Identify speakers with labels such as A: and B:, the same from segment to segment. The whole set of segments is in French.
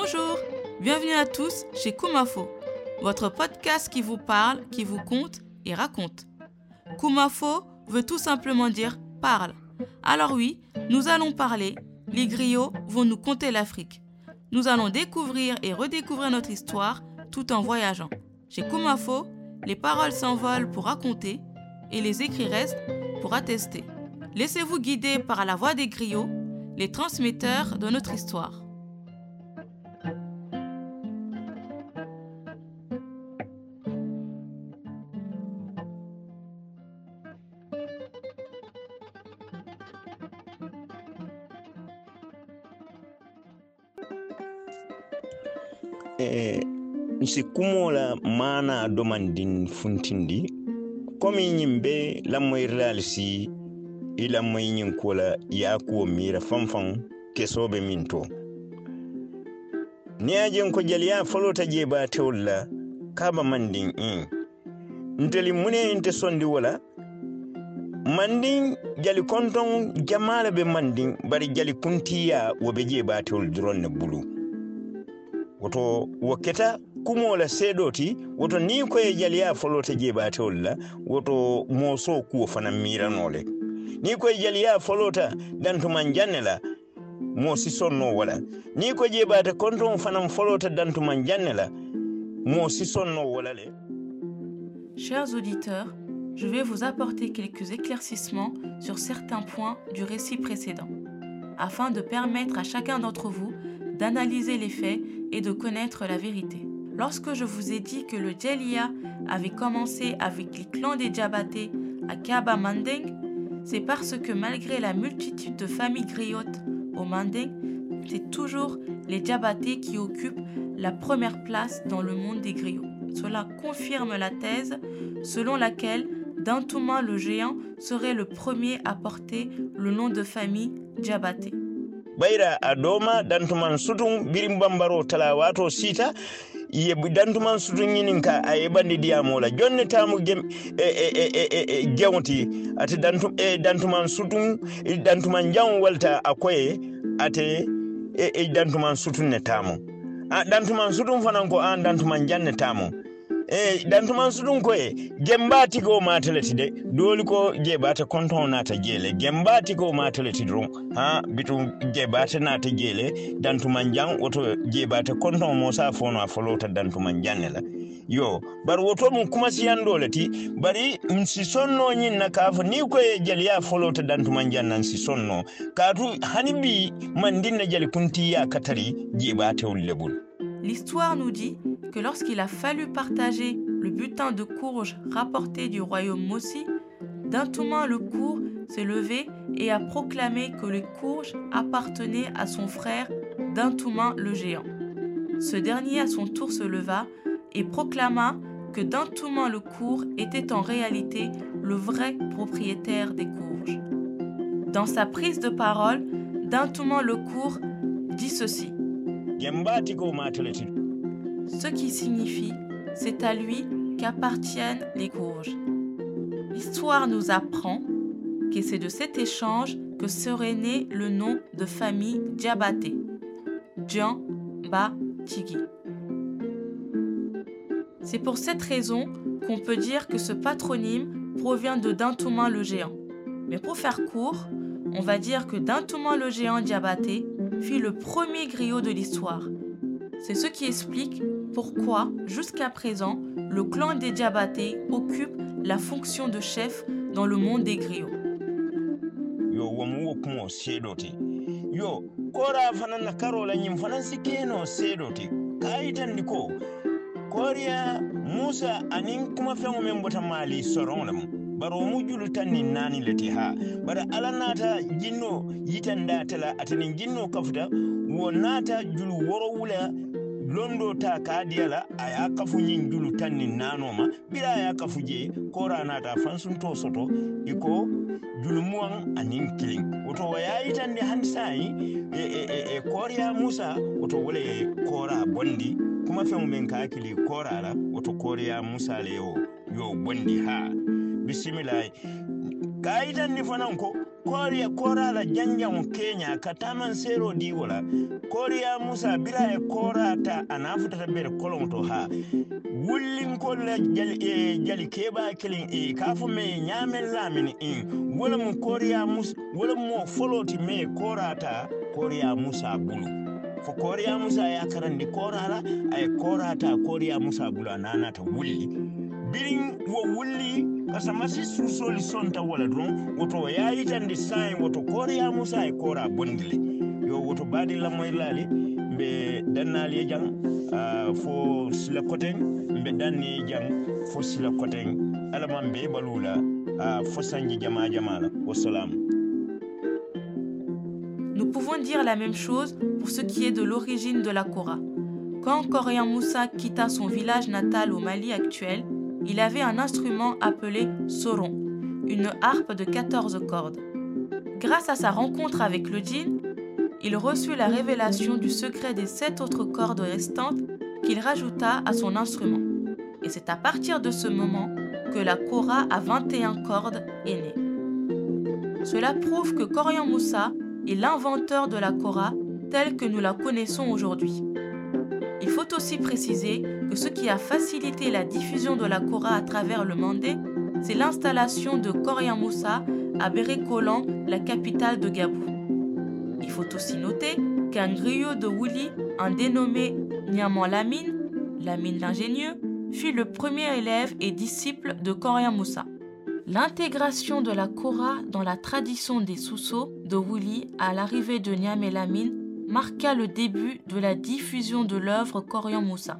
A: Bonjour, bienvenue à tous chez Kumafo, votre podcast qui vous parle, qui vous compte et raconte. Kumafo veut tout simplement dire parle. Alors oui, nous allons parler, les griots vont nous conter l'Afrique. Nous allons découvrir et redécouvrir notre histoire tout en voyageant. Chez Kumafo, les paroles s'envolent pour raconter et les écrits restent pour attester. Laissez-vous guider par la voix des griots, les transmetteurs de notre histoire.
B: E, nsi kumoo la maanaa domandin funtindi komi ñiŋ be lamoyirilaalu si i lamoyi ñiŋ kuo la i ye a kuwo miira faŋ kesoo be miŋ to. Niŋ ye a jeŋ ko jaliya folota jeebaa tewolu la kaaba mandiŋ iŋ nteli mune inte sondi wo la mandiŋ jali kontoŋ jamaa le be mandiŋ bari jali kuntiya wo be jeebaa tewolu doroŋ ne bulu. Folota
A: Chers auditeurs, je vais vous apporter quelques éclaircissements sur certains points du récit précédent, afin de permettre à chacun d'entre vous d'analyser les faits et de connaître la vérité. Lorsque je vous ai dit que le Djelia avait commencé avec les clans des Djabaté à Kaba Manding, c'est parce que malgré la multitude de familles griottes au Manding, c'est toujours les Djabaté qui occupent la première place dans le monde des griots. Cela confirme la thèse selon laquelle Dantouma le géant serait le premier à porter le nom de famille Djabaté.
B: Ɓayra a doma dantuman sutum birim bambaro tala wato sita ye dantuman sutum ñinin ka a yeɓandi diyamola jonne tamu gem e, e, e, e, ate dantu e dantuman sutum e dantuman jaw walta a koye ate e, dantuman sutum ne tamu. A dantuman sutum fanan ko an dantuman janne tamu e ɗantuman su ɗum koye gembati ko o matalati de doli ko jeɓata konton nata jeele gembati ko o matalati doron ha? Bitu jeɓata nata jeele dantuman jan woto jeɓata konton mo sa fono a folowta dantuman janne la yo bari woto mum kuma ti bari si sonno ñinna ka fo ni koye jaliya folowta dantuman jannan si sonno. Katu hani bi mandinna jali kuntiya katari jeɓatewol lebol.
A: L'histoire nous dit que lorsqu'il a fallu partager le butin de courge rapporté du royaume Mossi, Dintouman le court s'est levé et a proclamé que les courges appartenaient à son frère Dintouman le géant. Ce dernier à son tour se leva et proclama que Dintouman le court était en réalité le vrai propriétaire des courges. Dans sa prise de parole, Dintouman le court dit ceci. Ce qui signifie c'est à lui qu'appartiennent les courges. L'histoire nous apprend que c'est de cet échange que serait né le nom de famille Diabaté, Djan Ba Tigi. C'est pour cette raison qu'on peut dire que ce patronyme provient de Dintouman le géant. Mais pour faire court, on va dire que Dintouman le géant Diabaté fut le premier griot de l'histoire. C'est ce qui explique pourquoi, jusqu'à présent, le clan des Diabaté occupe la fonction de chef dans le monde des griots.
B: koriya musa aniŋ kumafeŋo meŋ bota maali soroŋo lemu bari wo mu julu tan niŋ naani le ti ha bari ala naata jinno yitanda ate la ate niŋ jinno kafuta wo naata julu worowula londo ta kaadiya la a ye kafu ñiŋ julu tan niŋ naanoo ma bira a ye kafu je kora naata fansunto soto i ko julu muwaŋ aniŋ kiliŋ woto wo ye yitandi hani saayi e, e, e, e kooriya musa woto wo le ye koora bondi. Kuma feŋo meŋ ka hakili koora la woto kooriya musa le yo yo bondi ha. Bisimilayi ka yitandi fanaŋ ko koriya korala janjan kenya kataman sero di wala koriya musa bila e korata ana futata bere kolon to ha wullin la jali e jali keba kilin e kafu me nyamen lamini in wala mu koriya musa wala mu foloti me korata koriya musa bulu. Fo koriya musa ya karandi korala ay korata koriya musa bulu ananata wulli birin wo wulli
A: Nous pouvons dire la même chose pour ce qui est de l'origine de la Kora. Quand Korian Moussa quitta son village natal au Mali actuel, il avait un instrument appelé soron, une harpe de 14 cordes. Grâce à sa rencontre avec le djinn, il reçut la révélation du secret des sept autres cordes restantes qu'il rajouta à son instrument. Et c'est à partir de ce moment que la kora à 21 cordes est née. Cela prouve que Korian Moussa est l'inventeur de la kora telle que nous la connaissons aujourd'hui. Il faut aussi préciser que ce qui a facilité la diffusion de la Kora à travers le Mandé, c'est l'installation de Korian Moussa à Bérécolan, la capitale de Gabou. Il faut aussi noter qu'un griot de Wouli, un dénommé Niaman Lamine, Lamine l'ingénieux, fut le premier élève et disciple de Korian Moussa. L'intégration de la Kora dans la tradition des Sousso de Wouli à l'arrivée de Niamey Lamine marqua le début de la diffusion de l'œuvre Corian Moussa.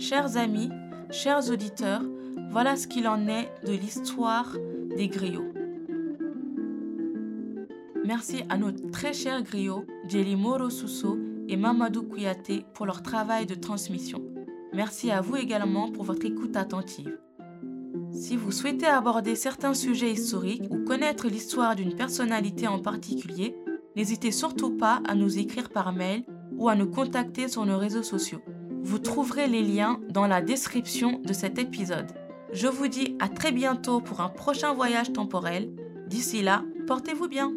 A: Chers amis, chers auditeurs, voilà ce qu'il en est de l'histoire des griots. Merci à nos très chers griots, Djeli Moro Sousso et Mamadou Kouyaté pour leur travail de transmission. Merci à vous également pour votre écoute attentive. Si vous souhaitez aborder certains sujets historiques ou connaître l'histoire d'une personnalité en particulier, n'hésitez surtout pas à nous écrire par mail ou à nous contacter sur nos réseaux sociaux. Vous trouverez les liens dans la description de cet épisode. Je vous dis à très bientôt pour un prochain voyage temporel. D'ici là, portez-vous bien.